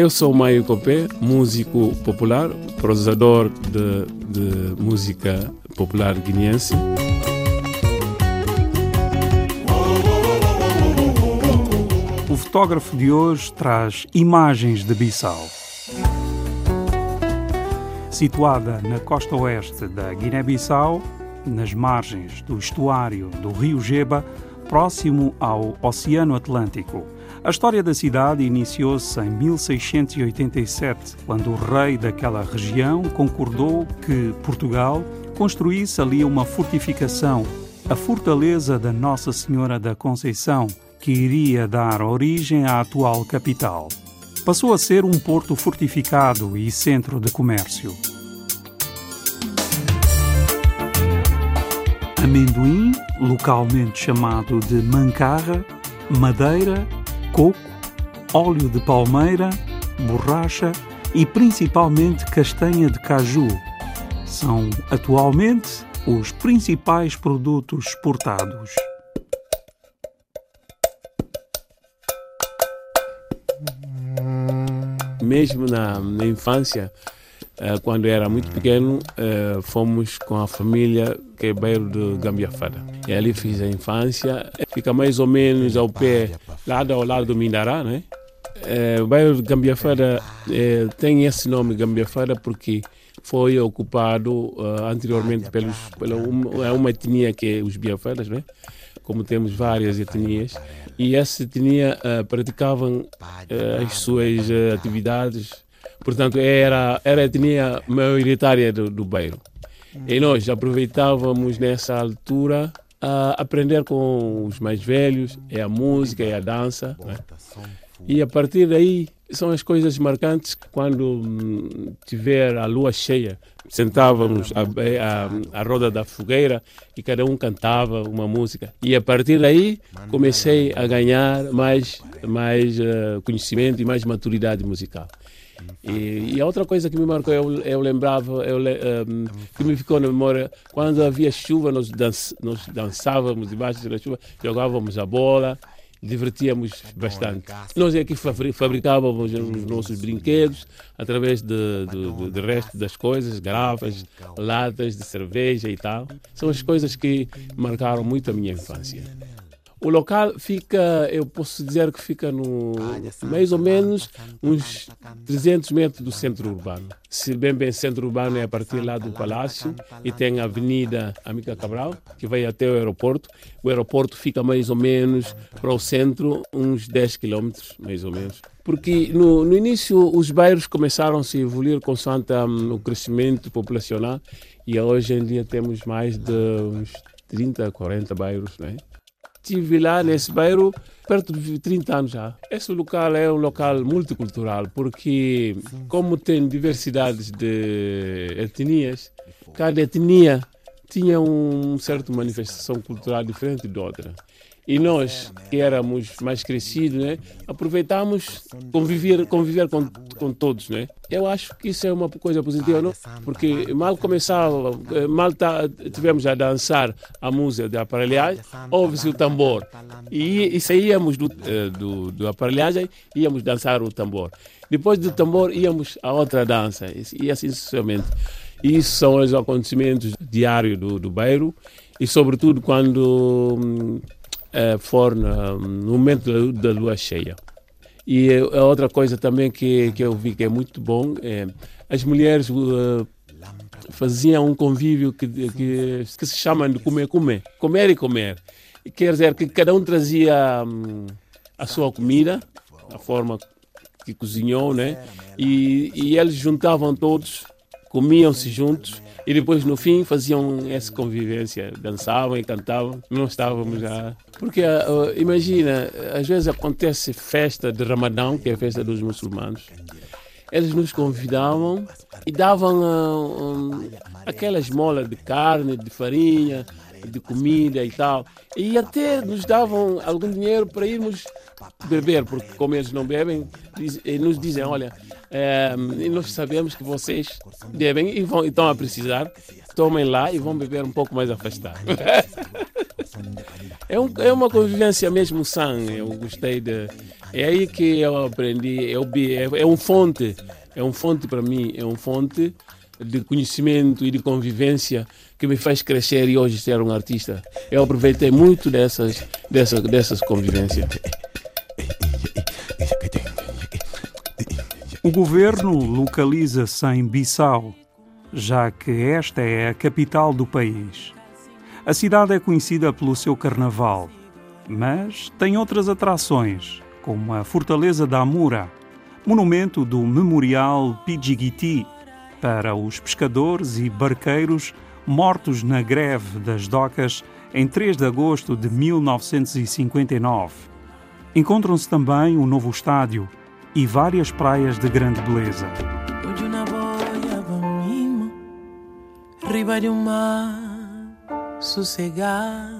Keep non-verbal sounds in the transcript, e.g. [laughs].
Eu sou Maio Copé, músico popular, prosador de, de música popular guineense. O fotógrafo de hoje traz imagens de Bissau. Situada na costa oeste da Guiné-Bissau, nas margens do estuário do rio Geba, próximo ao Oceano Atlântico. A história da cidade iniciou-se em 1687, quando o rei daquela região concordou que Portugal construísse ali uma fortificação, a Fortaleza da Nossa Senhora da Conceição, que iria dar origem à atual capital. Passou a ser um porto fortificado e centro de comércio. Amendoim, localmente chamado de mancarra, madeira, coco, óleo de palmeira, borracha e principalmente castanha de caju. São atualmente os principais produtos exportados. Mesmo na, na infância, quando era muito pequeno, uh, fomos com a família que é bairro de Gambiafada. E ali fiz a infância. Fica mais ou menos ao pé, lado ao lado do Mindará, né? O bairro de Gambiafada tem esse nome, Gambiafada, porque foi ocupado anteriormente pelos, pela uma, é uma etnia que é os Biafadas, né? como temos várias etnias, e essa etnia uh, praticavam uh, as suas uh, atividades, portanto era, era a etnia maioritária do, do bairro. E nós aproveitávamos nessa altura a aprender com os mais velhos, é a música, é a dança. Né? E a partir daí são as coisas marcantes quando hum, tiver a lua cheia. Sentávamos à, à roda da fogueira e cada um cantava uma música. E a partir daí comecei a ganhar mais, mais uh, conhecimento e mais maturidade musical. E, e, a outra coisa que me marcou, eu, eu lembrava, eu, um, que me ficou na memória, quando havia chuva, nós, nós dançávamos debaixo da chuva, jogávamos a bola divertíamos bastante. Nós aqui fabricávamos os nossos brinquedos através de, de, resto das coisas, garrafas, latas de cerveja e tal. São as coisas que marcaram muito a minha infância. O local fica, eu posso dizer que fica no mais ou menos uns 300 metros do centro urbano. Se bem bem centro urbano é a partir lá do palácio e tem a Avenida Amica Cabral que vai até o aeroporto. O aeroporto fica mais ou menos para o centro uns 10 quilômetros, mais ou menos. Porque no, no início os bairros começaram a se evoluir consoante um, o crescimento populacional e hoje em dia temos mais de uns 30, 40 bairros, né? Estive lá nesse bairro perto de 30 anos já. Esse local é um local multicultural porque, como tem diversidades de etnias, cada etnia tinha uma certa manifestação cultural diferente de outra. E nós, que éramos mais crescidos, né, aproveitamos conviver, conviver com, com todos. Né? Eu acho que isso é uma coisa positiva, não? porque mal começava, eh, mal tá, tivemos a dançar a música de aparelhagem, ouve-se o tambor. E, e saíamos do, eh, do, do aparelhagem íamos dançar o tambor. Depois do tambor íamos a outra dança, e assim sucessivamente. Isso são os acontecimentos diários do, do bairro e, sobretudo, quando hum, uh, no, momento da, da, lua cheia. E a outra coisa também que, que eu vi que é muito bom é as mulheres uh, faziam um convívio que, que, que, se chama de comer, comer. Comer e comer. Quer dizer que cada um trazia um, a sua comida, a forma que cozinhou, né? E, e eles juntavam todos, comiam-se juntos e depois, no fim, faziam essa convivência, dançavam e cantavam. Não estávamos já. Porque, uh, imagina, às vezes acontece festa de Ramadão, que é a festa dos muçulmanos. Eles nos convidavam e davam um, aquelas molas de carne, de farinha, de comida e tal. E até nos davam algum dinheiro para irmos beber, porque como eles não bebem, diz, nos dizem, olha, é, nós sabemos que vocês bebem e vão, estão a precisar, tomem lá e vão beber um pouco mais afastado. [laughs] É, um, é uma convivência mesmo sã. Eu gostei de. É aí que eu aprendi. Eu, é, é um fonte. É um fonte para mim. É um fonte de conhecimento e de convivência que me faz crescer e hoje ser um artista. Eu aproveitei muito dessas, dessas, dessas convivências. O governo localiza-se em Bissau, já que esta é a capital do país. A cidade é conhecida pelo seu carnaval, mas tem outras atrações, como a Fortaleza da Amura, monumento do Memorial Pidjigiti para os pescadores e barqueiros mortos na greve das docas em 3 de agosto de 1959. Encontram-se também um novo estádio e várias praias de grande beleza. Riba mar sossegado